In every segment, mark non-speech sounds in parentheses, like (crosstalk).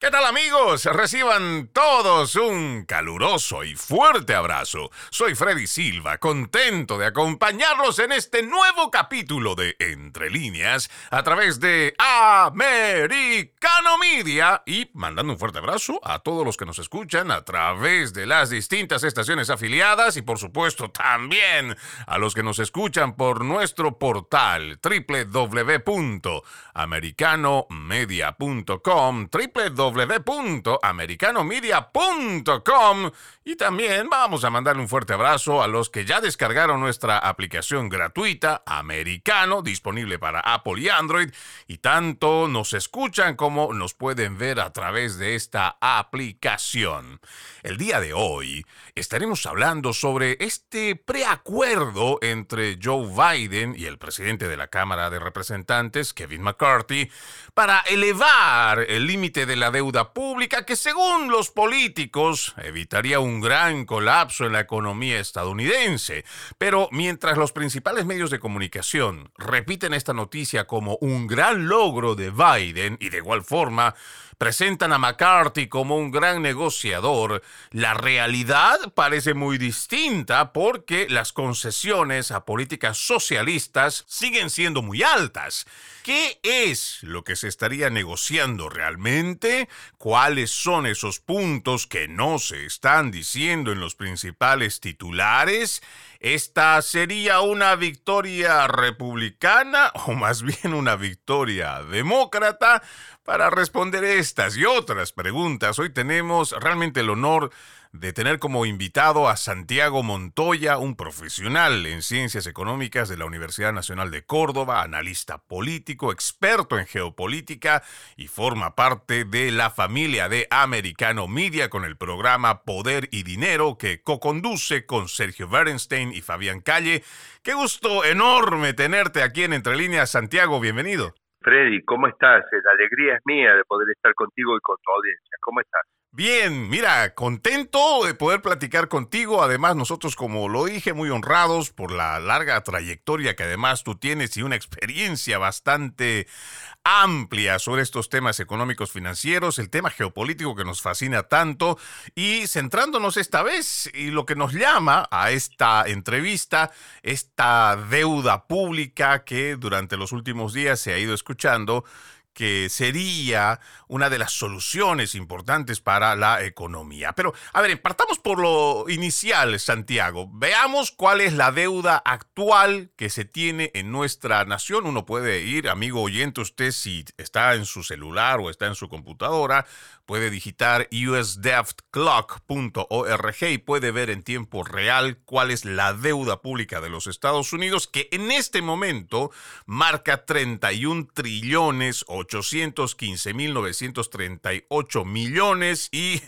¿Qué tal amigos? Reciban todos un caluroso y fuerte abrazo. Soy Freddy Silva, contento de acompañarlos en este nuevo capítulo de Entre líneas a través de Americano Media y mandando un fuerte abrazo a todos los que nos escuchan a través de las distintas estaciones afiliadas y por supuesto también a los que nos escuchan por nuestro portal www.americanomedia.com www www.americanomedia.com y también vamos a mandarle un fuerte abrazo a los que ya descargaron nuestra aplicación gratuita Americano, disponible para Apple y Android, y tanto nos escuchan como nos pueden ver a través de esta aplicación. El día de hoy estaremos hablando sobre este preacuerdo entre Joe Biden y el presidente de la Cámara de Representantes, Kevin McCarthy, para elevar el límite de la deuda pública que según los políticos evitaría un gran colapso en la economía estadounidense. Pero mientras los principales medios de comunicación repiten esta noticia como un gran logro de Biden y de igual forma presentan a McCarthy como un gran negociador, la realidad parece muy distinta porque las concesiones a políticas socialistas siguen siendo muy altas. ¿Qué es lo que se estaría negociando realmente? ¿Cuáles son esos puntos que no se están diciendo en los principales titulares? ¿Esta sería una victoria republicana (laughs) o más bien una victoria demócrata? Para responder estas y otras preguntas, hoy tenemos realmente el honor de tener como invitado a Santiago Montoya, un profesional en ciencias económicas de la Universidad Nacional de Córdoba, analista político, experto en geopolítica y forma parte de la familia de Americano Media con el programa Poder y Dinero que co-conduce con Sergio Bernstein y Fabián Calle. Qué gusto enorme tenerte aquí en Entre Líneas, Santiago, bienvenido. Freddy, ¿cómo estás? La alegría es mía de poder estar contigo y con tu audiencia. ¿Cómo estás? Bien, mira, contento de poder platicar contigo. Además, nosotros, como lo dije, muy honrados por la larga trayectoria que además tú tienes y una experiencia bastante amplia sobre estos temas económicos financieros, el tema geopolítico que nos fascina tanto y centrándonos esta vez y lo que nos llama a esta entrevista, esta deuda pública que durante los últimos días se ha ido escuchando que sería una de las soluciones importantes para la economía. Pero, a ver, partamos por lo inicial, Santiago. Veamos cuál es la deuda actual que se tiene en nuestra nación. Uno puede ir, amigo oyente, usted si está en su celular o está en su computadora, puede digitar usdebtclock.org y puede ver en tiempo real cuál es la deuda pública de los Estados Unidos, que en este momento marca 31 trillones o 815.938 millones y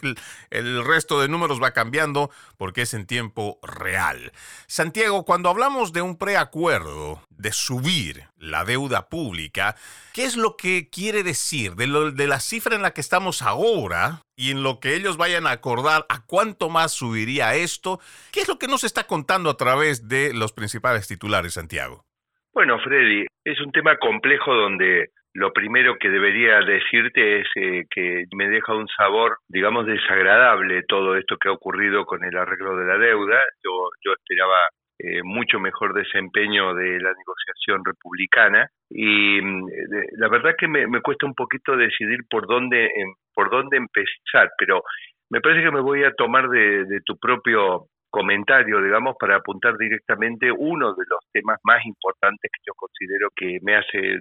el resto de números va cambiando porque es en tiempo real. Santiago, cuando hablamos de un preacuerdo, de subir la deuda pública, ¿qué es lo que quiere decir de, lo, de la cifra en la que estamos ahora? y en lo que ellos vayan a acordar a cuánto más subiría esto. ¿Qué es lo que nos está contando a través de los principales titulares, Santiago? Bueno, Freddy, es un tema complejo donde lo primero que debería decirte es eh, que me deja un sabor, digamos, desagradable todo esto que ha ocurrido con el arreglo de la deuda. Yo, yo esperaba eh, mucho mejor desempeño de la negociación republicana y mm, la verdad que me, cuesta un poquito decidir por dónde em, por dónde empezar, pero me parece que me voy a tomar de, de tu propio comentario, digamos, para apuntar directamente uno de los temas más importantes que yo considero que me hace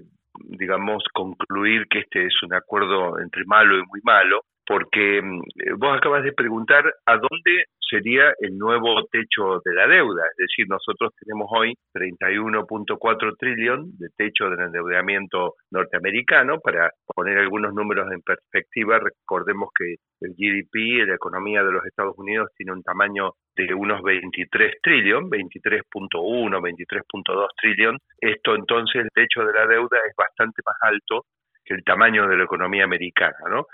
digamos, concluir que este es un acuerdo entre malo y muy malo, porque mm, vos acabas de preguntar a dónde sería el nuevo techo de la deuda. Es decir, nosotros tenemos hoy 31.4 trillón de techo del endeudamiento norteamericano. Para poner algunos números en perspectiva, recordemos que el GDP, la economía de los Estados Unidos, tiene un tamaño de unos 23 trillón, 23.1, 23.2 trillón. Esto entonces, el techo de la deuda es bastante más alto que el tamaño de la economía americana, ¿no?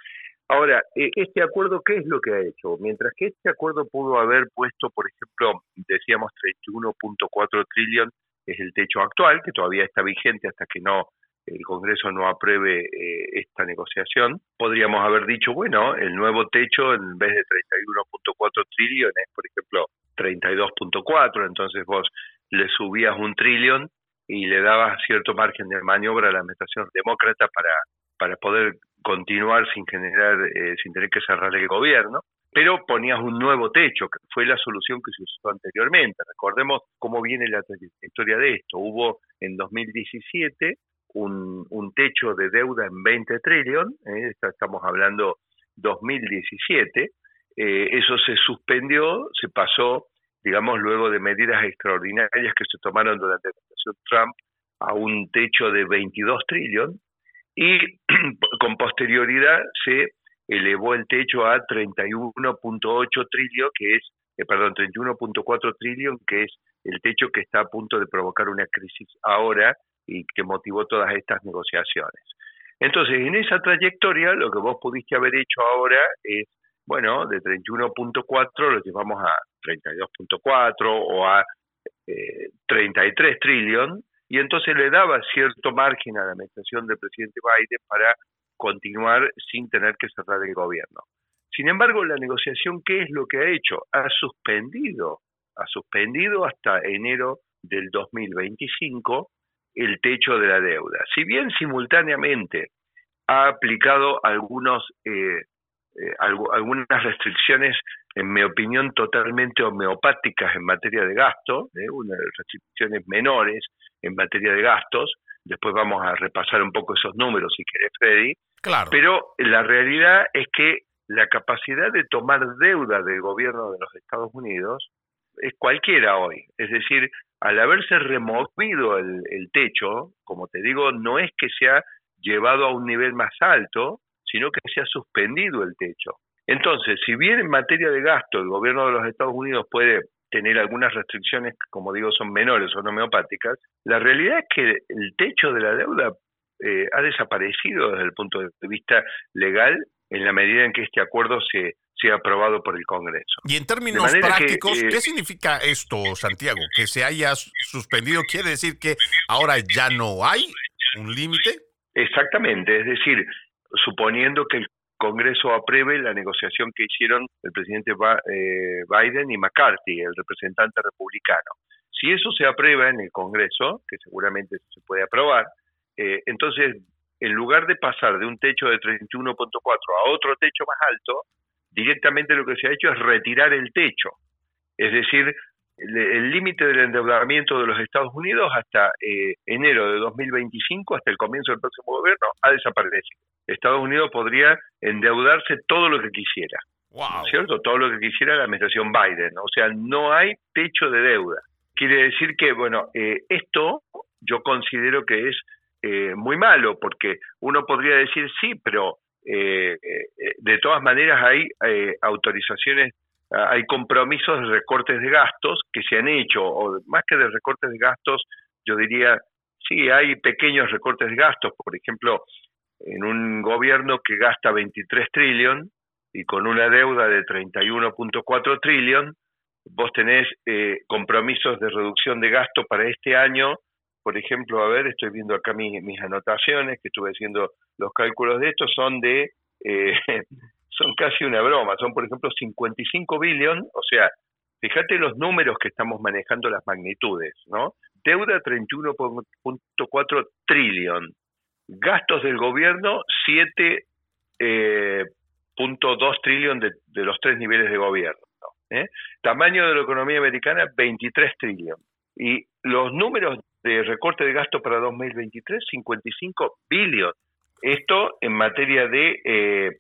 Ahora, e, este acuerdo, ¿qué es lo que ha hecho? Mientras que este acuerdo pudo haber puesto, por ejemplo, decíamos 31.4 trillón, es el techo actual, que todavía está vigente hasta que no el Congreso no apruebe eh, esta negociación, podríamos haber dicho, bueno, el nuevo techo en vez de 31.4 trillones, por ejemplo, 32.4, entonces vos le subías un trillón y le dabas cierto margen de maniobra a la administración demócrata para, para poder continuar sin generar, eh, sin tener que cerrar el gobierno pero ponías un nuevo techo, que fue la solución que se usó anteriormente. Recordemos cómo viene la trayectoria de esto. Hubo en 2017 un, un techo de deuda en 20 trillón, ¿eh? estamos hablando 2017, eh, eso se suspendió, se pasó, digamos, luego de medidas extraordinarias que se tomaron durante la administración Trump a un techo de 22 trillón y (clears throat) con posterioridad se elevó el techo a 31.8 trillón, que es, eh, perdón, 31.4 trillón, que es el techo que está a punto de provocar una crisis ahora y que motivó todas estas negociaciones. Entonces, en esa trayectoria, lo que vos pudiste haber hecho ahora es, bueno, de 31.4 lo llevamos a 32.4 o a 33 eh, trillón, y entonces le daba cierto margen a la administración del presidente Biden para continuar sin tener que cerrar el gobierno. Sin embargo, la negociación, ¿qué es lo que ha hecho? Ha suspendido, ha suspendido hasta enero del 2025 el techo de la deuda. Si bien simultáneamente ha aplicado algunos, eh, eh, algunas restricciones, en mi opinión, totalmente homeopáticas en materia de gasto, ¿eh? unas restricciones menores en materia de gastos, después vamos a repasar un poco esos números si querés, Freddy, claro. pero la realidad es que la capacidad de tomar deuda del gobierno de los Estados Unidos es cualquiera hoy. Es decir, al haberse removido el, techo, como te digo, no es que se ha llevado a un nivel más alto, sino que se ha suspendido el techo. Entonces, si bien en materia de gasto el gobierno de los Estados Unidos puede tener algunas restricciones, como digo, son menores o homeopáticas, la realidad es que el techo de la deuda eh, ha desaparecido desde el punto de vista legal en la medida en que este acuerdo se, sea aprobado por el Congreso. Y en términos prácticos, ¿qué significa esto, Santiago? Que se haya suspendido, ¿quiere decir que ahora ya no hay un límite? Exactamente, es decir, suponiendo que el Congreso apruebe la negociación que hicieron el presidente eh, Biden y McCarthy, el representante republicano. Si eso se aprueba en el Congreso, que seguramente se puede aprobar, eh, entonces en lugar de pasar de un techo de 31.4 a otro techo más alto, directamente lo que se ha hecho es retirar el techo. Es decir, el límite del endeudamiento de los Estados Unidos hasta eh, enero de 2025, hasta el comienzo del próximo gobierno, ha desaparecido. Estados Unidos podría endeudarse todo lo que quisiera. ¿Cierto? Todo lo que quisiera la administración Biden. O sea, no hay techo de deuda. Quiere decir que, bueno, eh, esto yo considero que es eh, muy malo, porque uno podría decir sí, pero eh, de todas maneras hay autorizaciones, hay compromisos de recortes de gastos que se han hecho, o más que de recortes de gastos, yo diría, sí, hay pequeños recortes de gastos, por ejemplo, en un gobierno que gasta 23 trillón y con una deuda de 31.4 trillón, vos tenés eh, compromisos de reducción de gasto para este año. Por ejemplo, a ver, estoy viendo acá mis anotaciones, que estuve haciendo los cálculos de esto, son de, eh, (laughs) son casi una broma, son por ejemplo 55 billón, o sea, fíjate los números que estamos manejando, las magnitudes, ¿no? Deuda 31.4 trillón, Gastos del gobierno, 7.2 eh, trillón de, los tres niveles de gobierno. ¿eh? Tamaño de la economía americana, 23 trillón. Y los números de recorte de gasto para 2023, 55 billones. Esto en materia de, eh,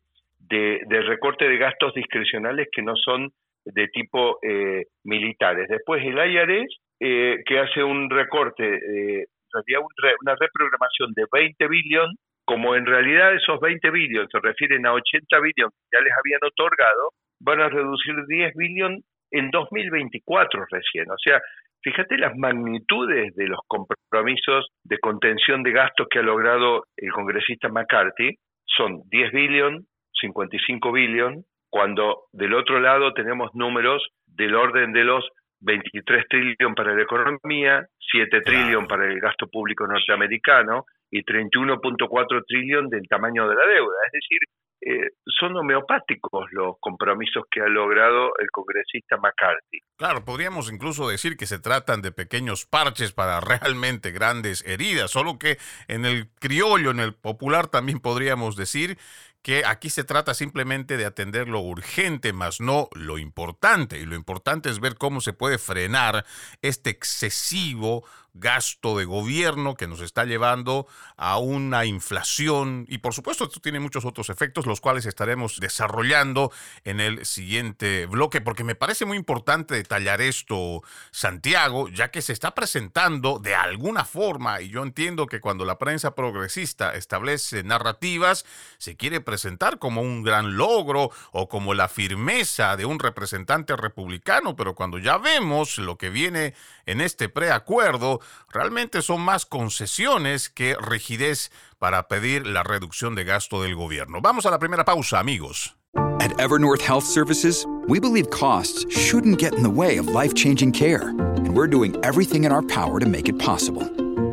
de, recorte de gastos discrecionales que no son de tipo eh, militares. Después el IRS, que hace un recorte había una reprogramación de 20 billones, como en realidad esos 20 billones se refieren a 80 billones que ya les habían otorgado, van a reducir 10 billones en 2024 recién. O sea, fíjate las magnitudes de los compromisos de contención de gastos que ha logrado el congresista McCarthy. Son 10 billones, 55 billones, cuando del otro lado tenemos números del orden de los 23 trillones para la economía, 7 trillones para el gasto público norteamericano y 31.4 trillón del tamaño de la deuda. Es decir, eh, son homeopáticos los compromisos que ha logrado el congresista McCarthy. Claro, podríamos incluso decir que se tratan de pequeños parches para (laughs) realmente grandes heridas, solo que en el criollo, en el popular también podríamos decir que aquí se trata simplemente de atender lo urgente, más no lo importante. Y lo importante es ver cómo se puede frenar este excesivo gasto de gobierno que nos está llevando a una inflación y por supuesto esto tiene muchos otros efectos los cuales estaremos desarrollando en el siguiente bloque porque me parece muy importante detallar esto Santiago ya que se está presentando de alguna forma y yo entiendo que cuando la prensa progresista establece narrativas se quiere presentar como un gran logro o como la firmeza de un representante republicano pero cuando ya vemos lo que viene en este preacuerdo realmente son más concesiones que rigidez para pedir la reducción de gasto del gobierno. Vamos a la primera pausa, amigos. At Evernorth Health Services, we believe costs shouldn't get in the way of life-changing care, and we're doing everything in our power to make it possible.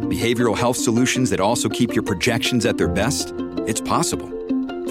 Behavioral health solutions that also keep your projections at their best? It's possible.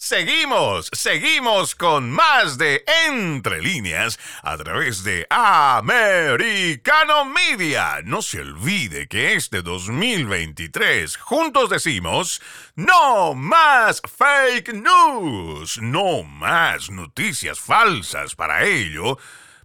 Seguimos, seguimos con más de Entre líneas a través de Americano Media. No se olvide que este 2023 juntos decimos no más fake news, no más noticias falsas para ello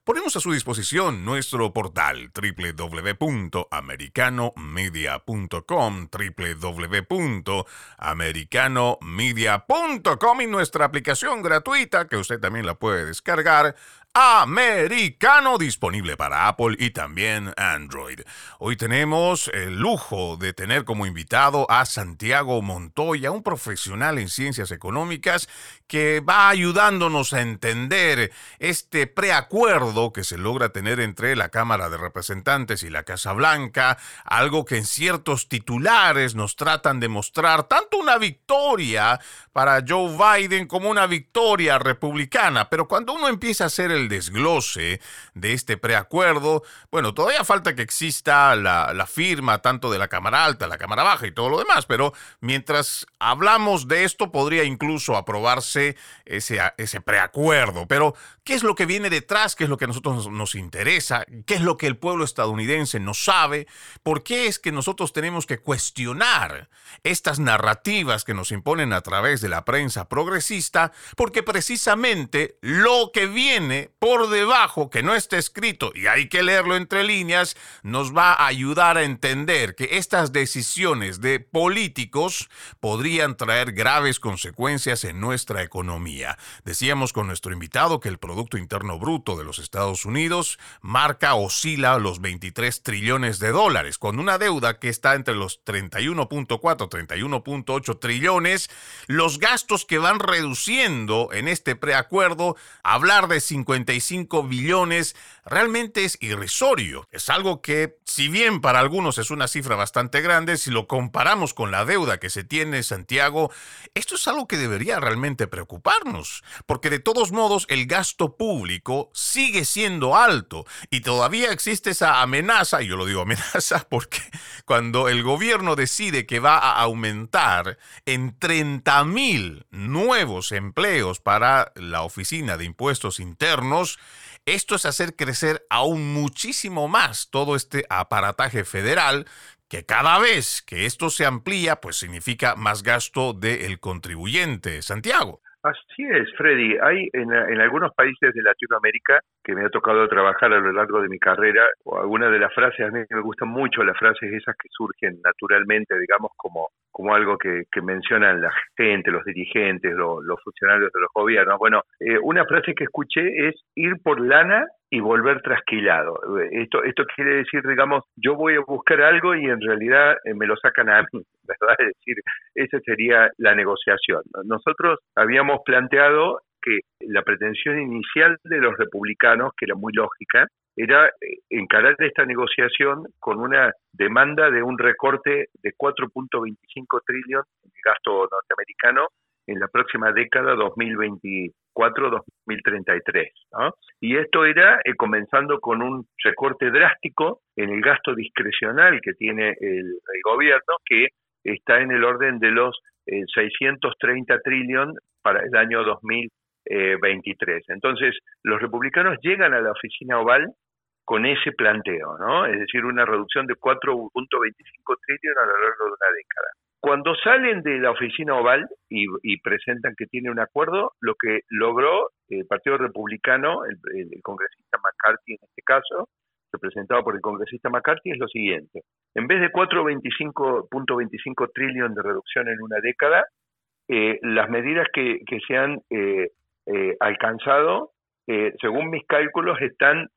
Ponemos a su disposición nuestro portal www.americanomedia.com, www.americanomedia.com y nuestra aplicación gratuita que usted también la puede descargar americano disponible para Apple y también Android. Hoy tenemos el lujo de tener como invitado a Santiago Montoya, un profesional en ciencias económicas que va ayudándonos a entender este preacuerdo que se logra tener entre la Cámara de Representantes y la Casa Blanca, algo que en ciertos titulares nos tratan de mostrar tanto una victoria para Joe Biden como una victoria republicana, pero cuando uno empieza a hacer el desglose de este preacuerdo, bueno, todavía falta que exista la, firma tanto de la Cámara Alta, la Cámara Baja y todo lo demás, pero mientras hablamos de esto podría incluso aprobarse ese, ese preacuerdo. Pero, ¿qué es lo que viene detrás? ¿Qué es lo que a nosotros nos interesa? ¿Qué es lo que el pueblo estadounidense no sabe? ¿Por qué es que nosotros tenemos que cuestionar estas narrativas que nos imponen a través de la prensa progresista? Porque precisamente lo que viene por debajo, que no está escrito y hay que leerlo entre líneas, nos va a ayudar a entender que estas decisiones de políticos podrían traer graves consecuencias en nuestra economía. Decíamos con nuestro invitado que el Producto Interno Bruto de los Estados Unidos marca oscila los 23 trillones de dólares, con una deuda que está entre los 31.4, 31.8 trillones, los gastos que van reduciendo en este preacuerdo, hablar de 50 billones realmente es irrisorio. Es algo que, si bien para algunos es una cifra bastante grande, si lo comparamos con la deuda que se tiene Santiago, esto es algo que debería realmente preocuparnos, porque de todos modos el gasto público sigue siendo alto y todavía existe esa amenaza, y yo lo digo amenaza (laughs) porque cuando el gobierno decide que va a aumentar en 30 mil nuevos empleos para la Oficina de Impuestos Internos, esto es hacer crecer aún muchísimo más todo este aparataje federal que cada vez que esto se amplía, pues significa más gasto del contribuyente. Santiago. Así es, Freddy. Hay en, en, algunos países de Latinoamérica que me ha tocado trabajar a lo largo de mi carrera, o algunas de las frases, a mí me gustan mucho las frases esas que surgen naturalmente, digamos, como, como algo que, que mencionan la gente, los dirigentes, los funcionarios de los gobiernos. Bueno, eh, una frase que escuché es ir por lana y volver trasquilado. Esto, esto quiere decir, digamos, yo voy a buscar algo y en realidad eh, me lo sacan a mí, (laughs) ¿verdad? Es decir, esa sería la negociación. Nosotros habíamos planteado que la pretensión inicial de los republicanos, que era muy lógica, era eh, encarar esta negociación con una demanda de un recorte de 4.25 trillones el gasto norteamericano en la próxima década 2024-2033. Y esto era eh, comenzando con un recorte drástico en el gasto discrecional que tiene el, gobierno, que está en el orden de los 630 eh, trillones para el año 2023. Entonces, los republicanos llegan a la oficina oval con ese planteo, ¿no? Es decir, una reducción de 4.25 trillones a lo largo de una década. Cuando salen de la oficina oval y, presentan que tiene un acuerdo, lo que logró el Partido Republicano, el, congresista McCarthy en este caso, representado por el congresista McCarthy, es lo siguiente. En vez de 4.25 trillones de reducción en una década, eh, las medidas que, se han eh, eh, alcanzado, según mis cálculos, están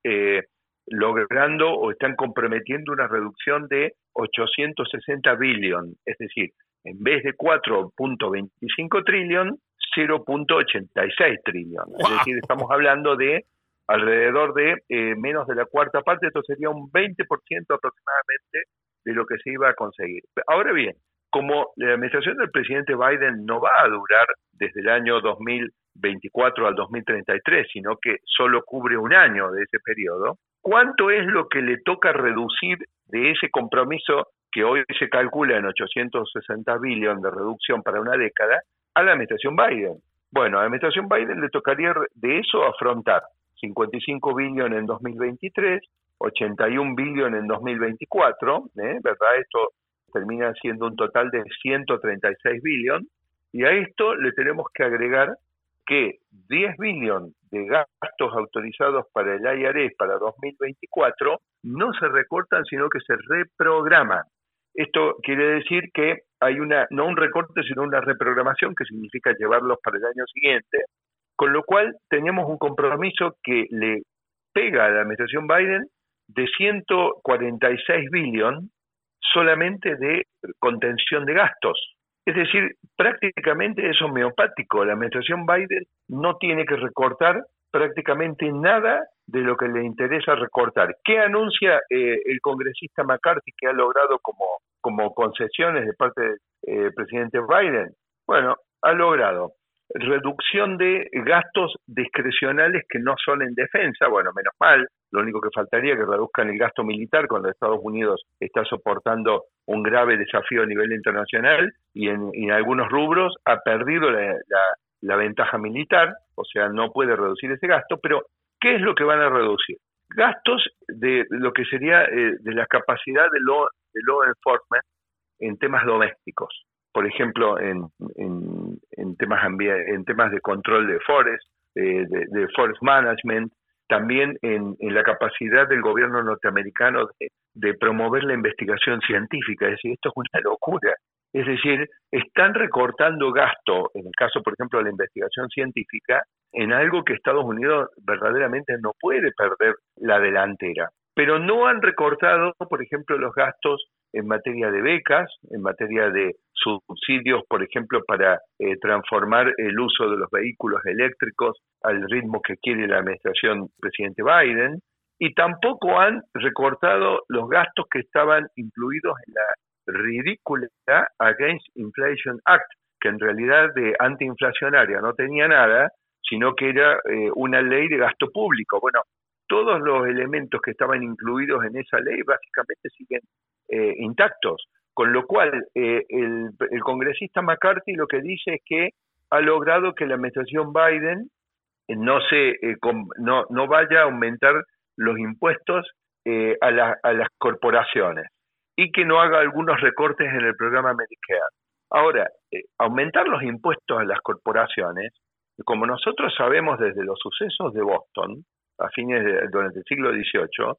logrando o están comprometiendo una reducción de 860 billón, es decir, en vez de 4.25 trillón, 0.86 trillón. Es decir, estamos hablando de alrededor de eh, menos de la cuarta parte, esto sería un 20% aproximadamente de lo que se iba a conseguir. Ahora bien, como la administración del presidente Biden no va a durar desde el año 2024 al 2033, sino que solo cubre un año de ese periodo, ¿Cuánto es lo que le toca reducir de ese compromiso que hoy se calcula en 860 billones de reducción para una década a la administración Biden? Bueno, a la administración Biden le tocaría de eso afrontar 55 billones en 2023, 81 billones en 2024, ¿eh? ¿verdad? Esto termina siendo un total de 136 billones, y a esto le tenemos que agregar que 10 billones de gastos autorizados para el IRS para 2024 no se recortan, sino que se reprograman. Esto quiere decir que hay una, no un recorte, sino una reprogramación, que significa llevarlos para el año siguiente, con lo cual tenemos un compromiso que le pega a la administración Biden de 146 billones solamente de contención de gastos. Es decir, prácticamente es homeopático. La administración Biden no tiene que recortar prácticamente nada de lo que le interesa recortar. ¿Qué anuncia eh, el congresista McCarthy que ha logrado como, como concesiones de parte del eh, presidente Biden? Bueno, ha logrado reducción de gastos discrecionales que no son en defensa, bueno, menos mal, lo único que faltaría es que reduzcan el gasto militar cuando Estados Unidos está soportando un grave desafío a nivel internacional y en, algunos rubros ha perdido la, ventaja militar, o sea, no puede reducir ese gasto, pero ¿qué es lo que van a reducir? Gastos de lo que sería eh, de la capacidad de law, de law enforcement en temas domésticos por ejemplo, en, en, temas, en temas de control de forest, de, de, forest management, también en, la capacidad del gobierno norteamericano de, promover la investigación científica. Es decir, esto es una locura. Es decir, están recortando gasto, en el caso, por ejemplo, de la investigación científica, en algo que Estados Unidos verdaderamente no puede perder la delantera. Pero no han recortado, por ejemplo, los gastos en materia de becas, en materia de subsidios, por ejemplo, para eh, transformar el uso de los vehículos eléctricos al ritmo que quiere la administración presidente Biden, y tampoco han recortado los gastos que estaban incluidos en la ridícula Against Inflation Act, que en realidad de antiinflacionaria no tenía nada, sino que era eh, una ley de gasto público. Bueno, todos los elementos que estaban incluidos en esa ley básicamente siguen eh, intactos. Con lo cual, eh, el, congresista McCarthy lo que dice es que ha logrado que la administración Biden eh, no, se, no, no vaya a aumentar los impuestos a, a las corporaciones y que no haga algunos recortes en el programa Medicare. Ahora, aumentar los impuestos a las corporaciones, como nosotros sabemos desde los sucesos de Boston, a fines de, durante el siglo XVIII,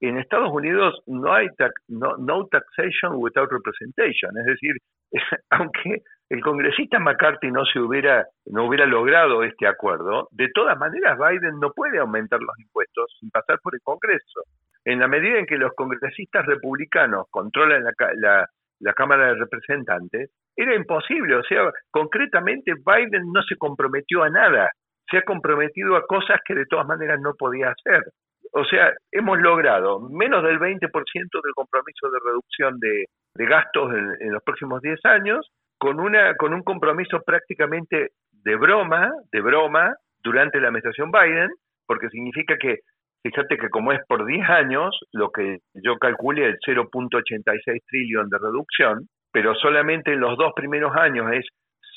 en Estados Unidos no hay no, taxation without representation, es decir, (laughs) aunque el congresista McCarthy no se hubiera no hubiera logrado este acuerdo, de todas maneras Biden no puede aumentar los impuestos sin pasar por el Congreso. En la medida en que los congresistas republicanos controlan la, la Cámara de Representantes, era imposible, o sea, concretamente Biden no se comprometió a nada, se ha comprometido a cosas que de todas maneras no podía hacer O sea, hemos logrado menos del 20% del compromiso de reducción de, gastos en, los próximos 10 años, con, una, con un compromiso prácticamente de broma, de broma, durante la administración Biden, porque significa que, fíjate que como es por 10 años, lo que yo calculé el 0.86 trillón de reducción, pero solamente en los dos primeros años es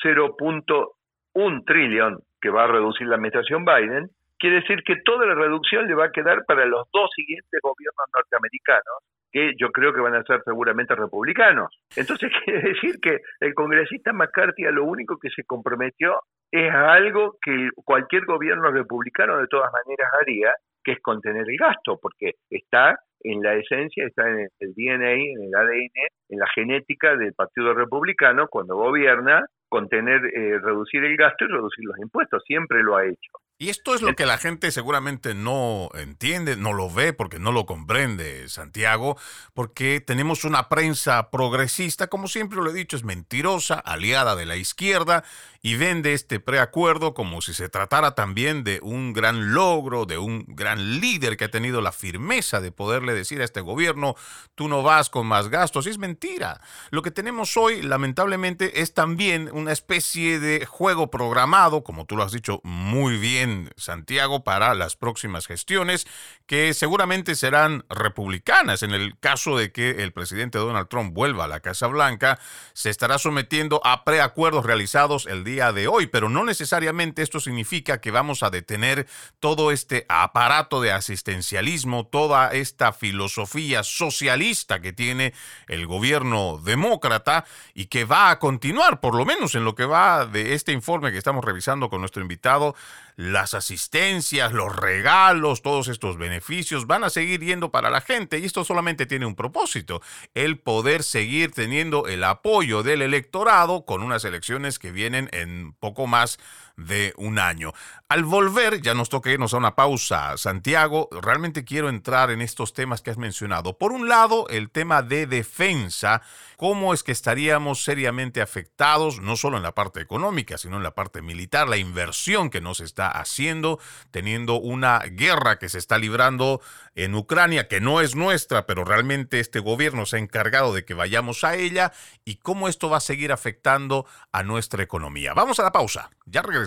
0.1 trillón que va a reducir la administración Biden, quiere decir que toda la reducción le va a quedar para los dos siguientes gobiernos norteamericanos, que yo creo que van a ser seguramente republicanos. Entonces (laughs) quiere decir que el congresista McCarthy a lo único que se comprometió es algo que cualquier gobierno republicano de todas maneras haría, que es contener el gasto, porque está en la esencia, está en el DNA, en el ADN, en la genética del Partido Republicano cuando gobierna, contener, eh, reducir el gasto y reducir los impuestos, siempre lo ha hecho. Y esto es lo que la gente seguramente no entiende, no lo ve porque no lo comprende, Santiago, porque tenemos una prensa progresista, como siempre lo he dicho, es mentirosa, aliada de la izquierda, y vende este preacuerdo como si se tratara también de un gran logro, de un gran líder que ha tenido la firmeza de poderle decir a este gobierno, tú no vas con más gastos. Y es mentira. Lo que tenemos hoy, lamentablemente, es también una especie de juego programado, como tú lo has dicho muy bien, Santiago, para las próximas gestiones, que seguramente serán republicanas. En el caso de que el presidente Donald Trump vuelva a la Casa Blanca, se estará sometiendo a preacuerdos realizados el día de hoy, pero no necesariamente esto significa que vamos a detener todo este aparato de asistencialismo, toda esta filosofía socialista que tiene el gobierno demócrata y que va a continuar, por lo menos en lo que va de este informe que estamos revisando con nuestro invitado, las asistencias, los regalos, todos estos beneficios van a seguir yendo para la gente y esto solamente tiene un propósito, el poder seguir teniendo el apoyo del electorado con unas elecciones que vienen en poco más de un año. Al volver, ya nos toca irnos a una pausa, Santiago, realmente quiero entrar en estos temas que has mencionado. Por un lado, el tema de defensa, cómo es que estaríamos seriamente afectados, no solo en la parte económica, sino en la parte militar, la inversión que nos está haciendo, teniendo una guerra que se está librando en Ucrania, que no es nuestra, pero realmente este gobierno se ha encargado de que vayamos a ella, y cómo esto va a seguir afectando a nuestra economía. Vamos a la pausa, ya regresamos.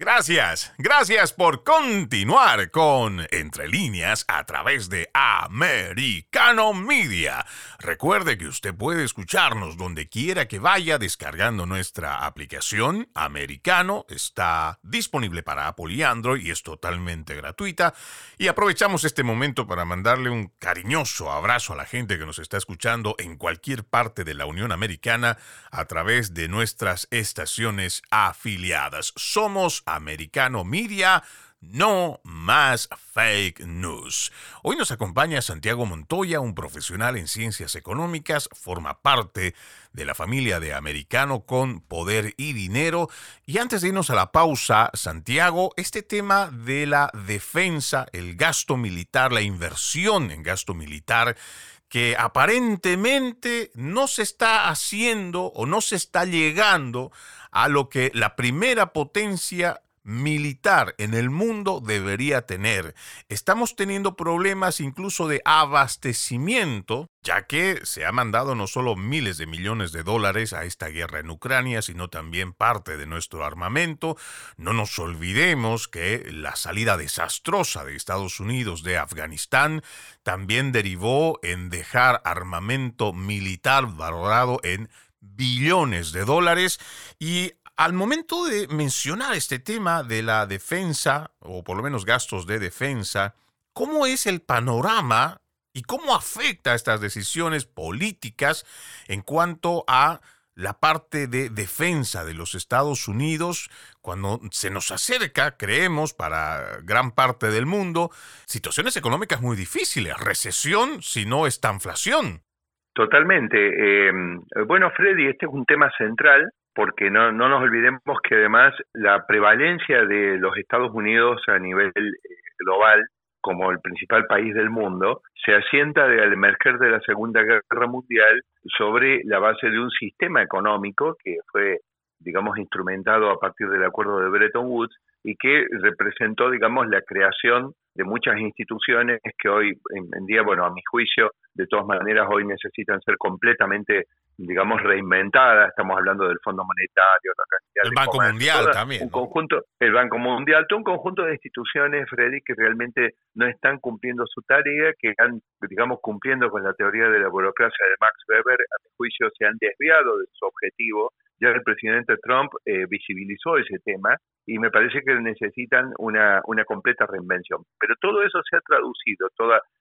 Gracias, gracias por continuar con Entre líneas a través de Americano Media. Recuerde que usted puede escucharnos donde quiera que vaya descargando nuestra aplicación Americano. Está disponible para Apple y Android y es totalmente gratuita. Y aprovechamos este momento para mandarle un cariñoso abrazo a la gente que nos está escuchando en cualquier parte de la Unión Americana a través de nuestras estaciones afiliadas. Somos Americano Media. No más fake news. Hoy nos acompaña Santiago Montoya, un profesional en ciencias económicas, forma parte de la familia de Americano con poder y dinero. Y antes de irnos a la pausa, Santiago, este tema de la defensa, el gasto militar, la inversión en gasto militar, que aparentemente no se está haciendo o no se está llegando a lo que la primera potencia militar en el mundo debería tener. Estamos teniendo problemas incluso de abastecimiento, ya que se ha mandado no solo miles de millones de dólares a esta guerra en Ucrania, sino también parte de nuestro armamento. No nos olvidemos que la salida desastrosa de Estados Unidos de Afganistán también derivó en dejar armamento militar valorado en billones de dólares y al momento de mencionar este tema de la defensa, o por lo menos gastos de defensa, ¿cómo es el panorama y cómo afecta estas decisiones políticas en cuanto a la parte de defensa de los Estados Unidos cuando se nos acerca, creemos, para gran parte del mundo, situaciones económicas muy difíciles, recesión si no inflación. Totalmente. Eh, bueno, Freddy, este es un tema central porque no, no nos olvidemos que además la prevalencia de los Estados Unidos a nivel eh, global como el principal país del mundo, se asienta al emerger de la Segunda Guerra Mundial sobre la base de un sistema económico que fue, digamos, instrumentado a partir del acuerdo de Bretton Woods y que representó, digamos, la creación de muchas instituciones que hoy en, día, bueno, a mi juicio, de todas maneras hoy necesitan ser completamente, digamos, reinventadas. Estamos hablando del Fondo Monetario, la el Banco Mundial también. Un conjunto, el Banco Mundial, todo un conjunto de instituciones, Freddy, que realmente no están cumpliendo su tarea, que están, digamos, cumpliendo con la teoría de la burocracia de Max Weber, a mi juicio se han desviado de su objetivo. Ya el presidente Trump eh, visibilizó ese tema y me parece que necesitan una, una completa reinvención. Pero todo eso se ha traducido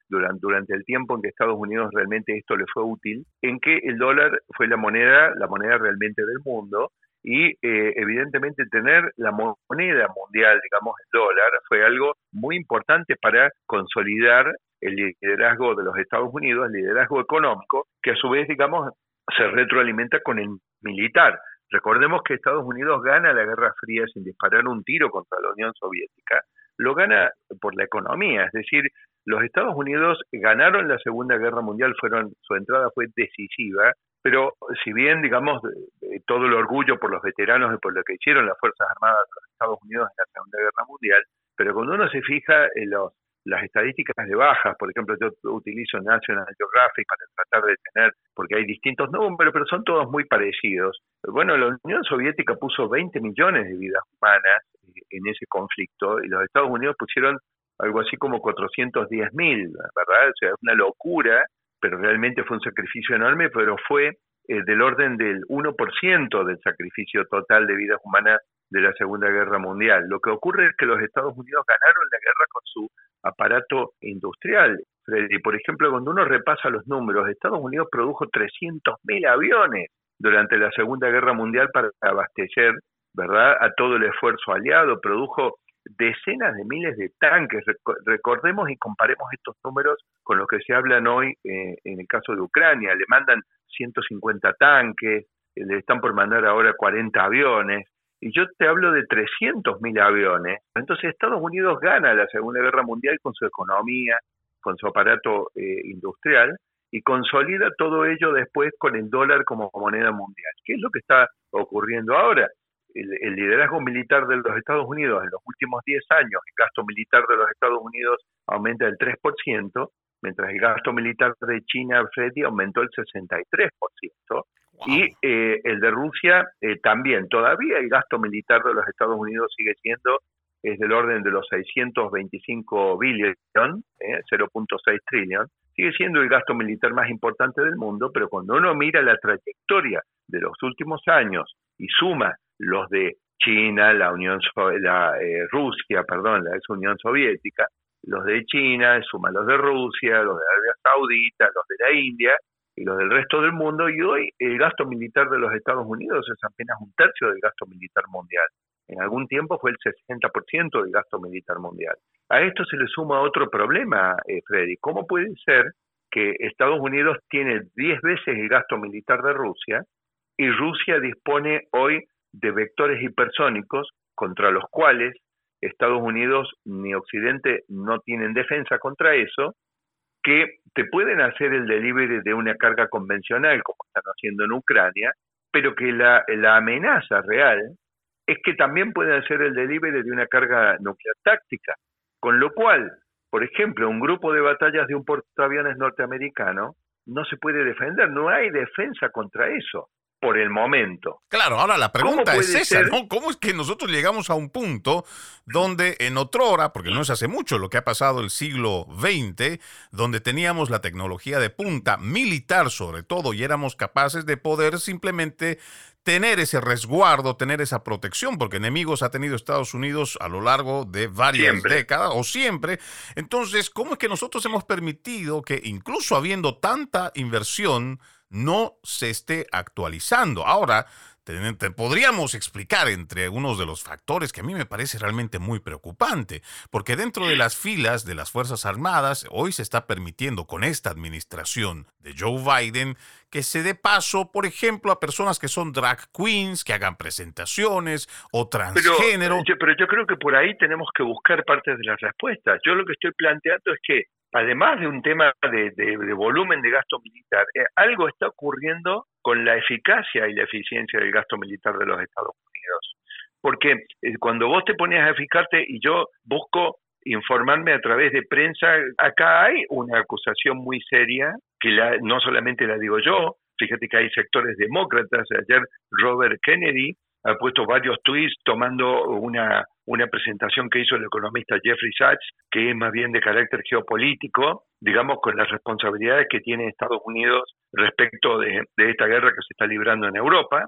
durante, durante el tiempo en que Estados Unidos realmente esto le fue útil, en que el dólar fue la moneda, la moneda realmente del mundo, y eh, evidentemente tener la moneda mundial, digamos el dólar, fue algo muy importante para consolidar el liderazgo de los Estados Unidos, el liderazgo económico, que a su vez, digamos, se retroalimenta con el militar. Recordemos que Estados Unidos gana la Guerra Fría sin disparar un tiro contra la Unión Soviética, lo gana por la economía, es decir, los Estados Unidos ganaron la Segunda Guerra Mundial, fueron su entrada fue decisiva, pero si bien, digamos, todo el orgullo por los veteranos y por lo que hicieron las Fuerzas Armadas de los Estados Unidos en la Segunda Guerra Mundial, pero cuando uno se fija en los las estadísticas de bajas, por ejemplo, yo utilizo National Geographic para tratar de tener, porque hay distintos números, pero son todos muy parecidos. Bueno, la Unión Soviética puso 20 millones de vidas humanas en ese conflicto y los Estados Unidos pusieron algo así como 410 mil, ¿verdad? O sea, es una locura, pero realmente fue un sacrificio enorme, pero fue eh, del orden del 1% del sacrificio total de vidas humanas de la Segunda Guerra Mundial. Lo que ocurre es que los Estados Unidos ganaron la guerra con su aparato industrial. Y por ejemplo, cuando uno repasa los números, Estados Unidos produjo 300.000 aviones durante la Segunda Guerra Mundial para abastecer, ¿verdad?, a todo el esfuerzo aliado, produjo decenas de miles de tanques. Recordemos y comparemos estos números con los que se hablan hoy eh, en el caso de Ucrania. Le mandan 150 tanques, le están por mandar ahora 40 aviones y yo te hablo de 300.000 aviones. Entonces Estados Unidos gana la Segunda Guerra Mundial con su economía, con su aparato eh, industrial y consolida todo ello después con el dólar como moneda mundial. ¿Qué es lo que está ocurriendo ahora? El, liderazgo militar de los Estados Unidos en los últimos 10 años, el gasto militar de los Estados Unidos aumenta del 3%, mientras el gasto militar de China, Freddy, aumentó el 63%. Y eh, el de Rusia eh, también. Todavía el gasto militar de los Estados Unidos sigue siendo es del orden de los 625 billones, eh, 0.6 trillón. Sigue siendo el gasto militar más importante del mundo, pero cuando uno mira la trayectoria de los últimos años y suma los de China, la Unión, la eh, Rusia, perdón, la ex Unión Soviética, los de China, suma los de Rusia, los de Arabia Saudita, los de la India, y los del resto del mundo, y hoy el gasto militar de los Estados Unidos es apenas un tercio del gasto militar mundial. En algún tiempo fue el 60% del gasto militar mundial. A esto se le suma otro problema, eh, Freddy. ¿Cómo puede ser que Estados Unidos tiene 10 veces el gasto militar de Rusia y Rusia dispone hoy de vectores hipersónicos contra los cuales Estados Unidos ni Occidente no tienen defensa contra eso que te pueden hacer el delivery de una carga convencional, como están haciendo en Ucrania, pero que la, la amenaza real es que también pueden hacer el delivery de una carga nuclear táctica. Con lo cual, por ejemplo, un grupo de batallas de un portaaviones norteamericano no se puede defender, no hay defensa contra eso por el momento. Claro, ahora la pregunta es esa, ¿no? ¿Cómo es que nosotros llegamos a un punto donde en otrora, porque no es hace mucho lo que ha pasado el siglo XX, donde teníamos la tecnología de punta militar sobre todo y éramos capaces de poder simplemente tener ese resguardo, tener esa protección, porque enemigos ha tenido Estados Unidos a lo largo de varias décadas o siempre. Entonces, ¿cómo es que nosotros hemos permitido que incluso habiendo tanta inversión no se esté actualizando. Ahora, podríamos explicar entre algunos de los factores que a mí me parece realmente muy preocupante, porque dentro de las filas de las Fuerzas Armadas hoy se está permitiendo con esta administración de Joe Biden que se dé paso, por ejemplo, a personas que son drag queens, que hagan presentaciones o transgénero. Pero, yo, creo que por ahí tenemos que buscar partes de las respuestas. Yo lo que estoy planteando es que además de un tema de, volumen de gasto militar, eh, algo está ocurriendo con la eficacia y la eficiencia del gasto militar de los Estados Unidos. Porque eh, cuando vos te pones a fijarte y yo busco informarme a través de prensa, acá hay una acusación muy seria, que la, no solamente la digo yo, fíjate que hay sectores demócratas, ayer Robert Kennedy ha puesto varios tweets tomando una, una presentación que hizo el economista Jeffrey Sachs, que es más bien de carácter geopolítico, digamos, con las responsabilidades que tiene Estados Unidos respecto de, esta guerra que se está librando en Europa.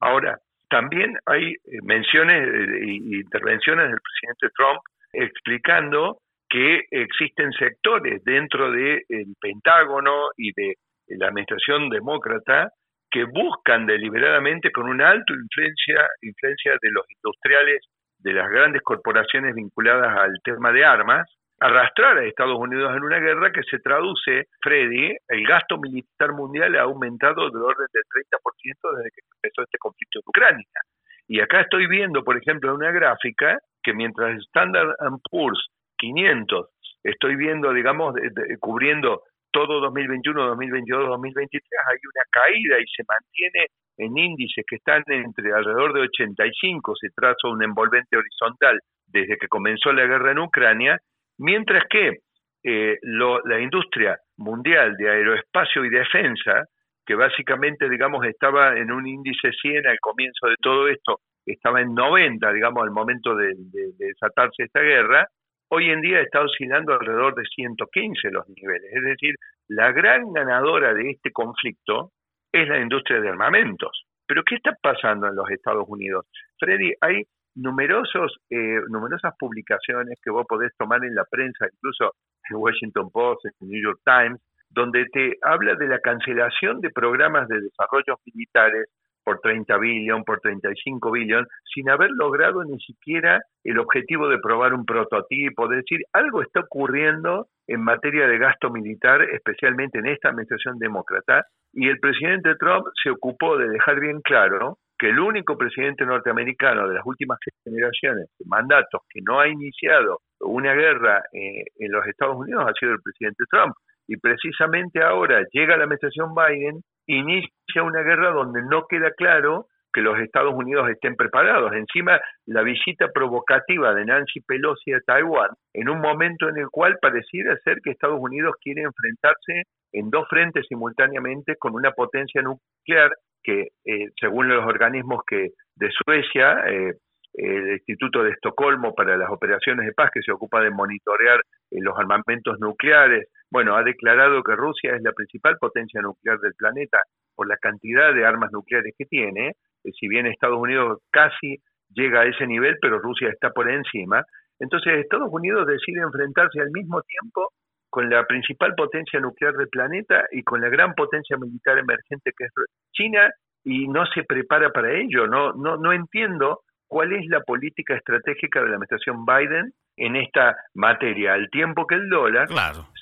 Ahora, también hay eh, menciones e intervenciones del presidente Trump explicando que existen sectores dentro del Pentágono y de la administración demócrata que buscan deliberadamente con una alta influencia, influencia de los industriales de las grandes corporaciones vinculadas al tema de armas, arrastrar a Estados Unidos en una guerra que se traduce, Freddy, el gasto militar mundial ha aumentado del orden del 30% desde que empezó este conflicto en Ucrania. Y acá estoy viendo, por ejemplo, una gráfica que mientras Standard Poor's 500 estoy viendo, digamos, cubriendo todo 2021, 2022, 2023 hay una caída y se mantiene en índices que están entre alrededor de 85, se traza un envolvente horizontal desde que comenzó la guerra en Ucrania, mientras que eh, la industria mundial de aeroespacio y defensa, que básicamente, digamos, estaba en un índice 100 al comienzo de todo esto, estaba en 90, digamos, al momento de desatarse esta guerra, hoy en día está oscilando alrededor de 115 los niveles. Es decir, la gran ganadora de este conflicto es la industria de armamentos. Pero ¿qué está pasando en los Estados Unidos? Freddy, hay numerosos, eh, numerosas publicaciones que vos podés tomar en la prensa, incluso en Washington Post, en New York Times, donde te habla de la cancelación de programas de desarrollo militares por 30 billón, por 35 billón, sin haber logrado ni siquiera el objetivo de probar un prototipo, de decir, algo está ocurriendo en materia de gasto militar, especialmente en esta administración demócrata, y el presidente Trump se ocupó de dejar bien claro que el único presidente norteamericano de las últimas generaciones, mandatos, que no ha iniciado una guerra eh, en los Estados Unidos ha sido el presidente Trump. Y precisamente ahora llega la administración Biden inicia una guerra donde no queda claro que los Estados Unidos estén preparados. Encima, la visita provocativa de Nancy Pelosi a Taiwán, en un momento en el cual pareciera ser que Estados Unidos quiere enfrentarse en dos frentes simultáneamente con una potencia nuclear que, eh, según los organismos que de Suecia, eh, el Instituto de Estocolmo para las Operaciones de Paz, que se ocupa de monitorear eh, los armamentos nucleares, bueno, ha declarado que Rusia es la principal potencia nuclear del planeta por la cantidad de armas nucleares que tiene, eh, si bien Estados Unidos casi llega a ese nivel, pero Rusia está por encima. Entonces Estados Unidos decide enfrentarse al mismo tiempo con la principal potencia nuclear del planeta y con la gran potencia militar emergente que es China y no se prepara para ello. No, no, no entiendo cuál es la política estratégica de la administración Biden en esta materia, al tiempo que el dólar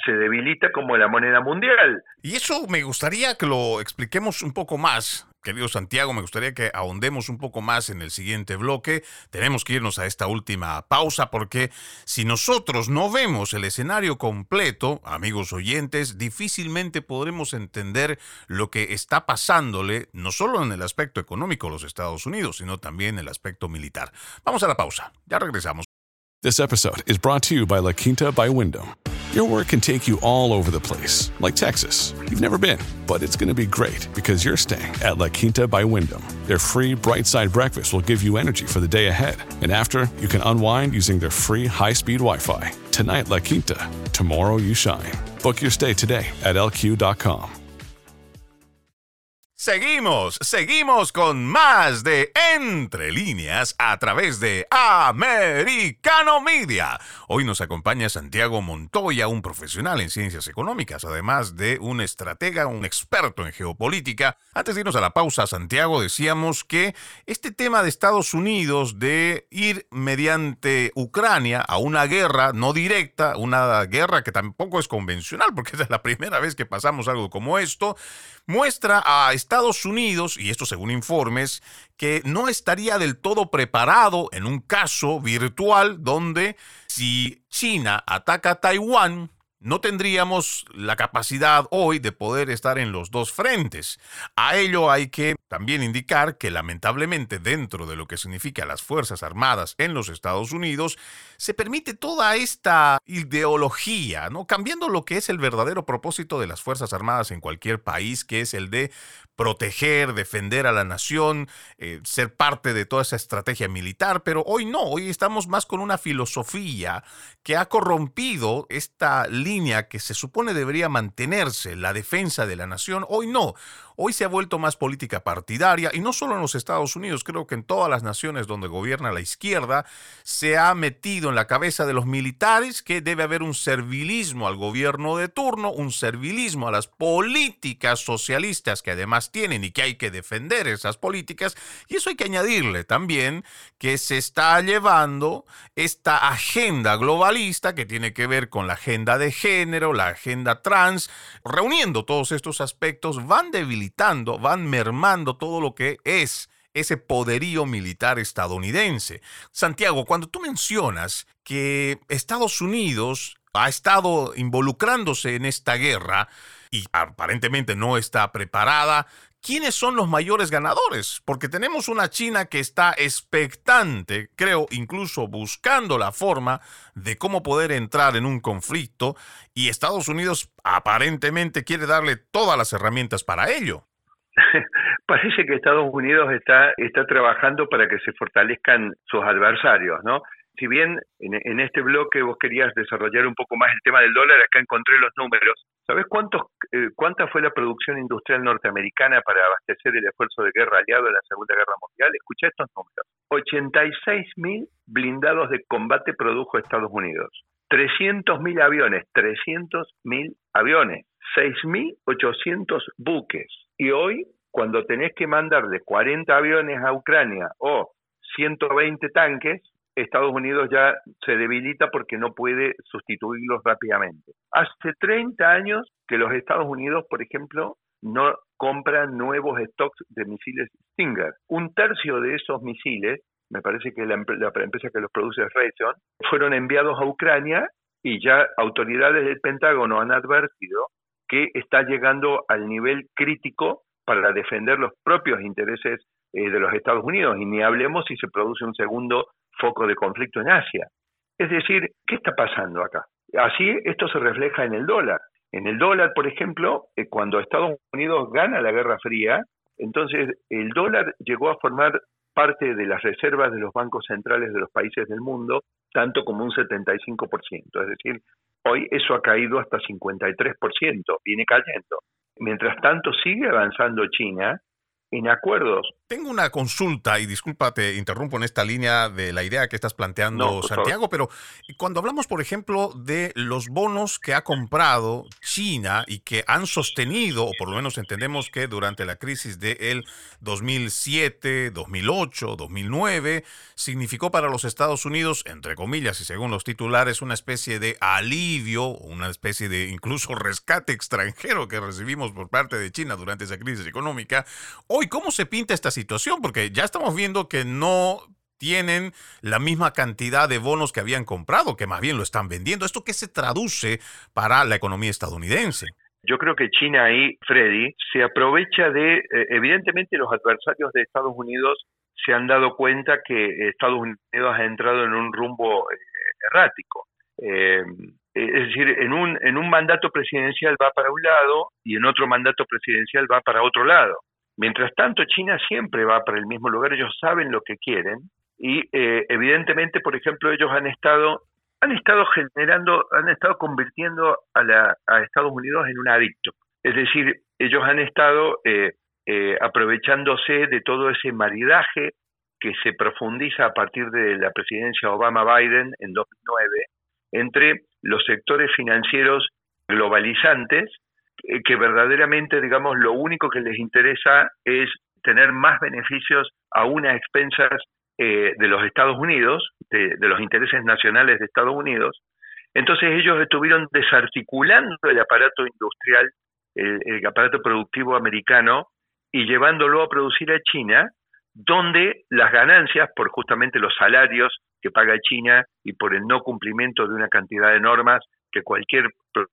se debilita como la moneda mundial. Y eso me gustaría que lo expliquemos un poco más. Querido Santiago, me gustaría que ahondemos un poco más en el siguiente bloque. Tenemos que irnos a esta última pausa porque si nosotros no vemos el escenario completo, amigos oyentes, difícilmente podremos entender lo que está pasándole, no solo en el aspecto económico de los Estados Unidos, sino también en el aspecto militar. Vamos a la pausa, ya regresamos. This episode is brought to you by La Quinta by Wyndham. Your work can take you all over the place, like Texas. You've never been, but it's going to be great because you're staying at La Quinta by Wyndham. Their free bright side breakfast will give you energy for the day ahead. And after, you can unwind using their free high speed Wi Fi. Tonight, La Quinta. Tomorrow, you shine. Book your stay today at lq.com. Seguimos, seguimos con más de Entre líneas a través de Americano Media. Hoy nos acompaña Santiago Montoya, un profesional en ciencias económicas, además de un estratega, un experto en geopolítica. Antes de irnos a la pausa, Santiago, decíamos que este tema de Estados Unidos de ir mediante Ucrania a una guerra no directa, una guerra que tampoco es convencional, (laughs) porque es la primera vez que pasamos algo como esto, muestra a Estados Unidos, y esto según informes, que no estaría del todo preparado en un caso virtual donde si China ataca a Taiwán, no tendríamos la capacidad hoy de poder estar en los dos frentes. A ello hay que también indicar que lamentablemente dentro de lo que significa las Fuerzas Armadas en los Estados Unidos, se permite toda esta ideología, ¿no? Cambiando lo que es el verdadero propósito de las Fuerzas Armadas en cualquier país, que es el de proteger, defender a la nación, eh, ser parte de toda esa estrategia militar, pero hoy no, hoy estamos más con una filosofía que ha corrompido esta línea que se supone debería mantenerse, la defensa de la nación, hoy no. Hoy se ha vuelto más política partidaria y no solo en los Estados Unidos, creo que en todas las naciones donde gobierna la izquierda se ha metido en la cabeza de los militares que debe haber un servilismo al gobierno de turno, un servilismo a las políticas socialistas que además tienen y que hay que defender esas políticas. Y eso hay que añadirle también que se está llevando esta agenda globalista que tiene que ver con la agenda de género, la agenda trans, reuniendo todos estos aspectos, van debilitando van mermando todo lo que es ese poderío militar estadounidense. Santiago, cuando tú mencionas que Estados Unidos ha estado involucrándose en esta guerra y aparentemente no está preparada, ¿quiénes son los mayores ganadores? Porque tenemos una China que está expectante, creo, incluso buscando la forma de cómo poder entrar en un conflicto y Estados Unidos aparentemente quiere darle todas las herramientas para ello. (laughs) Parece que Estados Unidos está, está trabajando para que se fortalezcan sus adversarios, ¿no? Si bien en, este bloque vos querías desarrollar un poco más el tema del dólar, acá encontré los números. ¿Sabés cuántos, eh, cuánta fue la producción industrial norteamericana para abastecer el esfuerzo de guerra aliado en la Segunda Guerra Mundial? Escucha estos números. 86 mil blindados de combate produjo Estados Unidos. 300 mil aviones, 300 mil aviones. 6.800 buques. Y hoy, cuando tenés que mandar de 40 aviones a Ucrania o 120 tanques, Estados Unidos ya se debilita porque no puede sustituirlos rápidamente. Hace 30 años que los Estados Unidos, por ejemplo, no compran nuevos stocks de misiles Stinger. Un tercio de esos misiles, me parece que la, empresa que los produce es Raytheon, fueron enviados a Ucrania y ya autoridades del Pentágono han advertido que está llegando al nivel crítico para defender los propios intereses eh, de los Estados Unidos y ni hablemos si se produce un segundo foco de conflicto en Asia. Es decir, ¿qué está pasando acá? Así esto se refleja en el dólar. En el dólar, por ejemplo, eh, cuando Estados Unidos gana la Guerra Fría, entonces el dólar llegó a formar parte de las reservas de los bancos centrales de los países del mundo, tanto como un 75%. Es decir, hoy eso ha caído hasta 53%, viene cayendo. Mientras tanto, sigue avanzando China en acuerdos. Tengo una consulta y disculpa, te interrumpo en esta línea de la idea que estás planteando, Santiago, pero cuando hablamos, por ejemplo, de los bonos que ha comprado China y que han sostenido, o por lo menos entendemos que durante la crisis del 2007, 2008, 2009, significó para los Estados Unidos, entre comillas y según los titulares, una especie de alivio, una especie de incluso rescate extranjero que recibimos por parte de China durante esa crisis económica. ¿Y ¿cómo se pinta esta situación? Porque ya estamos viendo que no tienen la misma cantidad de bonos que habían comprado, que más bien lo están vendiendo. ¿Esto qué se traduce para la economía estadounidense? Yo creo que China ahí, Freddy, se aprovecha de, eh, evidentemente los adversarios de Estados Unidos se han dado cuenta que Estados Unidos ha entrado en un rumbo eh, errático. Eh, es decir, en un, en un mandato presidencial va para un lado y en otro mandato presidencial va para otro lado. Mientras tanto, China siempre va para el mismo lugar, ellos saben lo que quieren y eh, evidentemente, por ejemplo, ellos han estado han estado generando, han estado convirtiendo a, la, Estados Unidos en un adicto. Es decir, ellos han estado eh, eh, aprovechándose de todo ese maridaje que se profundiza a partir de la presidencia Obama-Biden en 2009 entre los sectores financieros globalizantes que verdaderamente, digamos, lo único que les interesa es tener más beneficios a unas expensas eh, de los Estados Unidos, de, los intereses nacionales de Estados Unidos. Entonces ellos estuvieron desarticulando el aparato industrial, el aparato productivo americano y llevándolo a producir a China, donde las ganancias por justamente los salarios que paga China y por el no cumplimiento de una cantidad de normas que cualquier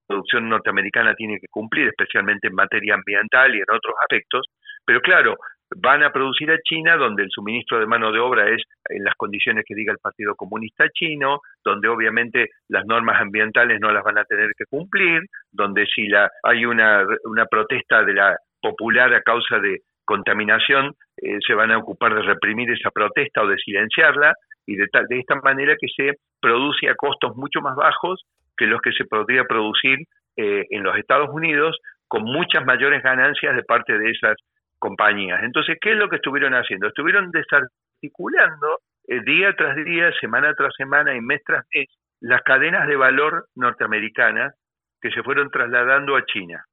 producción norteamericana tiene que cumplir, especialmente en materia ambiental y en otros aspectos. Pero claro, van a producir a China donde el suministro de mano de obra es en las condiciones que diga el Partido Comunista Chino, donde obviamente las normas ambientales no las van a tener que cumplir, donde si la, hay una, protesta de la popular a causa de contaminación, eh, se van a ocupar de reprimir esa protesta o de silenciarla, y de, tal, de esta manera que se produce a costos mucho más bajos que los que se podría producir eh, en los Estados Unidos con muchas mayores ganancias de parte de esas compañías. Entonces, ¿qué es lo que estuvieron haciendo? Estuvieron desarticulando eh, día tras día, semana tras semana y mes tras mes las cadenas de valor norteamericanas que se fueron trasladando a China.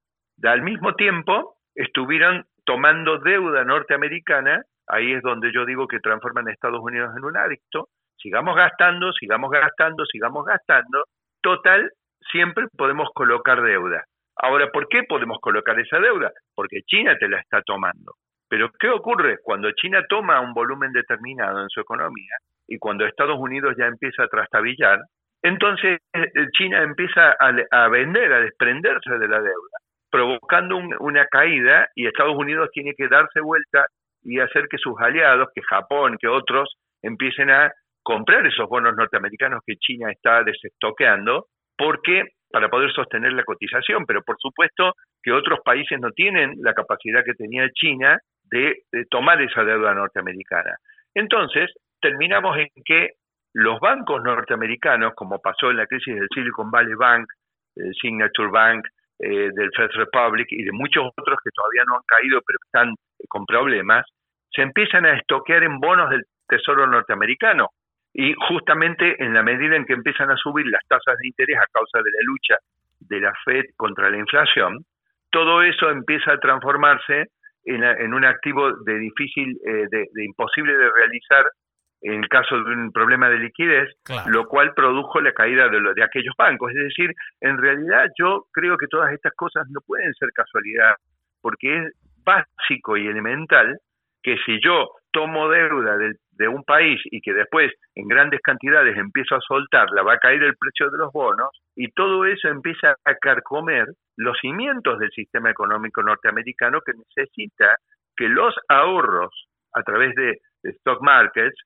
Al mismo tiempo, estuvieron tomando deuda norteamericana, ahí es donde yo digo que transforman a Estados Unidos en un adicto, sigamos gastando, sigamos gastando, sigamos gastando, total, siempre podemos colocar deuda. Ahora, ¿por qué podemos colocar esa deuda? Porque China te la está tomando. Pero ¿qué ocurre cuando China toma un volumen determinado en su economía y cuando Estados Unidos ya empieza a trastabillar? Entonces eh, China empieza a, vender, a desprenderse de la deuda, provocando una caída y Estados Unidos tiene que darse vuelta y hacer que sus aliados, que Japón, que otros, empiecen a comprar esos bonos norteamericanos que China está desestoqueando, porque para poder sostener la cotización, pero por supuesto que otros países no tienen la capacidad que tenía China de, tomar esa deuda norteamericana. Entonces, terminamos en que los bancos norteamericanos, como pasó en la crisis del Silicon Valley Bank, del Signature Bank, eh, del First Republic y de muchos otros que todavía no han caído pero están eh, con problemas, se empiezan a estoquear en bonos del Tesoro norteamericano. Y justamente en la medida en que empiezan a subir las tasas de interés a causa de la lucha de la Fed contra la inflación, todo eso empieza a transformarse en, un activo de difícil, eh, de, imposible de realizar en el caso de un problema de liquidez, lo cual produjo la caída de, de aquellos bancos. Es decir, en realidad yo creo que todas estas cosas no pueden ser casualidad, porque es básico y elemental que si yo tomo deuda de, un país y que después en grandes cantidades empiezo a soltarla, va a caer el precio de los bonos y todo eso empieza a carcomer los cimientos del sistema económico norteamericano que necesita que los ahorros a través de, stock markets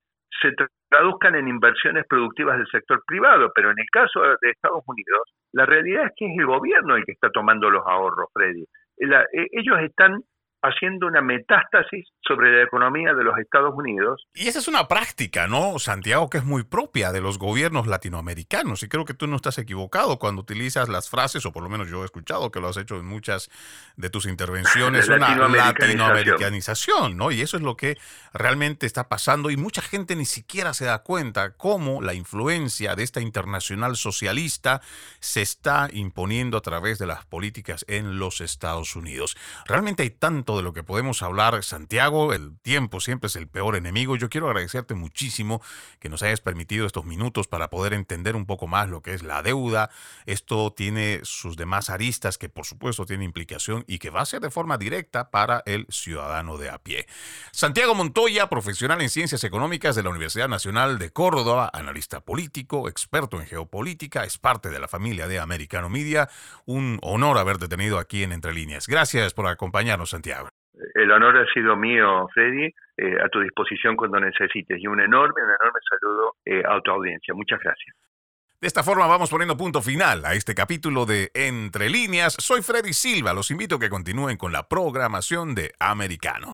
se traduzcan en inversiones productivas del sector privado, pero en el caso de Estados Unidos, la realidad es que es el gobierno el que está tomando los ahorros, Freddy. E, ellos están haciendo una metástasis sobre la economía de los Estados Unidos. Y esa es una práctica, ¿no, Santiago, que es muy propia de los gobiernos latinoamericanos? Y creo que tú no estás equivocado cuando utilizas las frases, o por lo menos yo he escuchado que lo has hecho en muchas de tus intervenciones, (laughs) una latinoamericanización, ¿no? Y eso es lo que realmente está pasando y mucha gente ni siquiera se da cuenta cómo la influencia de esta internacional socialista se está imponiendo a través de las políticas en los Estados Unidos. Realmente hay de lo que podemos hablar, Santiago. El tiempo siempre es el peor enemigo. Yo quiero agradecerte muchísimo que nos hayas permitido estos minutos para poder entender un poco más lo que es la deuda. Esto tiene sus demás aristas que por supuesto tiene implicación y que va a ser de forma directa para el ciudadano de a pie. Santiago Montoya, profesional en ciencias económicas de la Universidad Nacional de Córdoba, analista político, experto en geopolítica, es parte de la familia de Americano Media. Un honor haberte tenido aquí en Entre Líneas. Gracias por acompañarnos, Santiago. El honor ha sido mío, Freddy, eh, a tu disposición cuando necesites. Y un enorme, un enorme saludo eh, a tu audiencia. Muchas gracias. De esta forma vamos poniendo punto final a este capítulo de Entre líneas. Soy Freddy Silva. Los invito a que continúen con la programación de Americano.